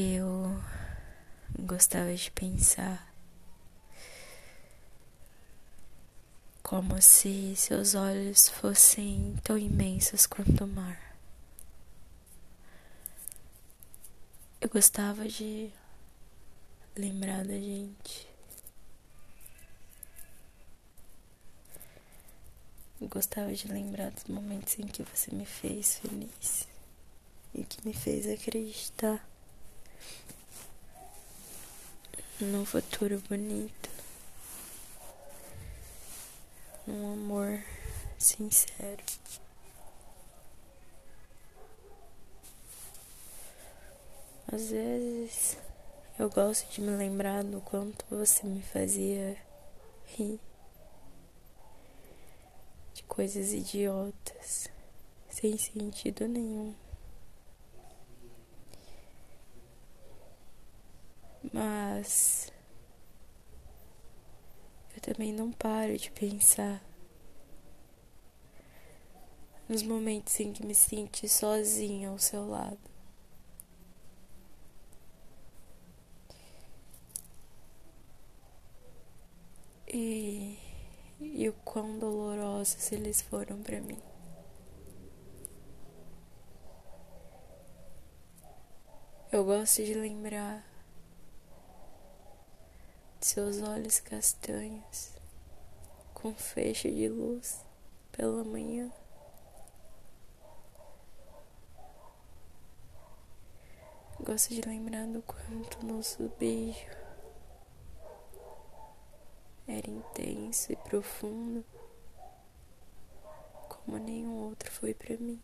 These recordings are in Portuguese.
Eu gostava de pensar como se seus olhos fossem tão imensos quanto o mar. Eu gostava de lembrar da gente. Eu gostava de lembrar dos momentos em que você me fez feliz e que me fez acreditar num futuro bonito, num amor sincero. Às vezes eu gosto de me lembrar do quanto você me fazia rir de coisas idiotas, sem sentido nenhum. Mas eu também não paro de pensar nos momentos em que me senti sozinha ao seu lado. E, e o quão dolorosos eles foram para mim. Eu gosto de lembrar seus olhos castanhos com feixe de luz pela manhã. Gosto de lembrar do quanto nosso beijo era intenso e profundo, como nenhum outro foi para mim.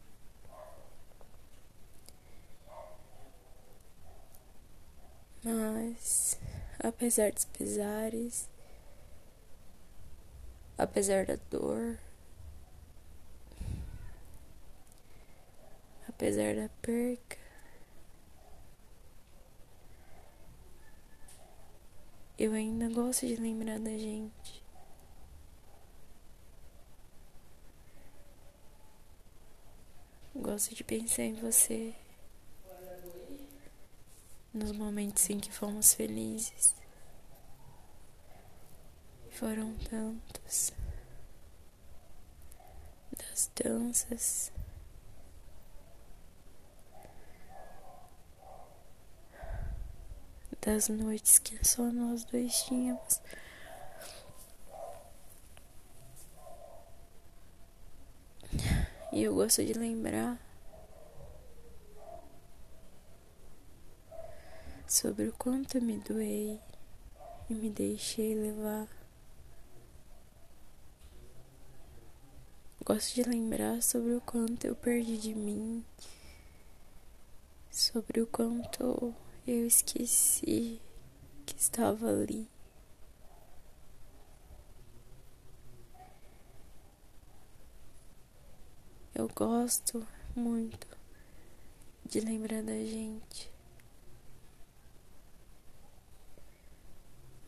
Mas apesar dos pesares, apesar da dor, apesar da perca, eu ainda gosto de lembrar da gente. Gosto de pensar em você nos momentos em que fomos felizes. Foram tantos das danças. Das noites que só nós dois tínhamos. E eu gosto de lembrar sobre o quanto me doei e me deixei levar. Gosto de lembrar sobre o quanto eu perdi de mim, sobre o quanto eu esqueci que estava ali. Eu gosto muito de lembrar da gente.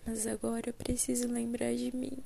Mas agora eu preciso lembrar de mim.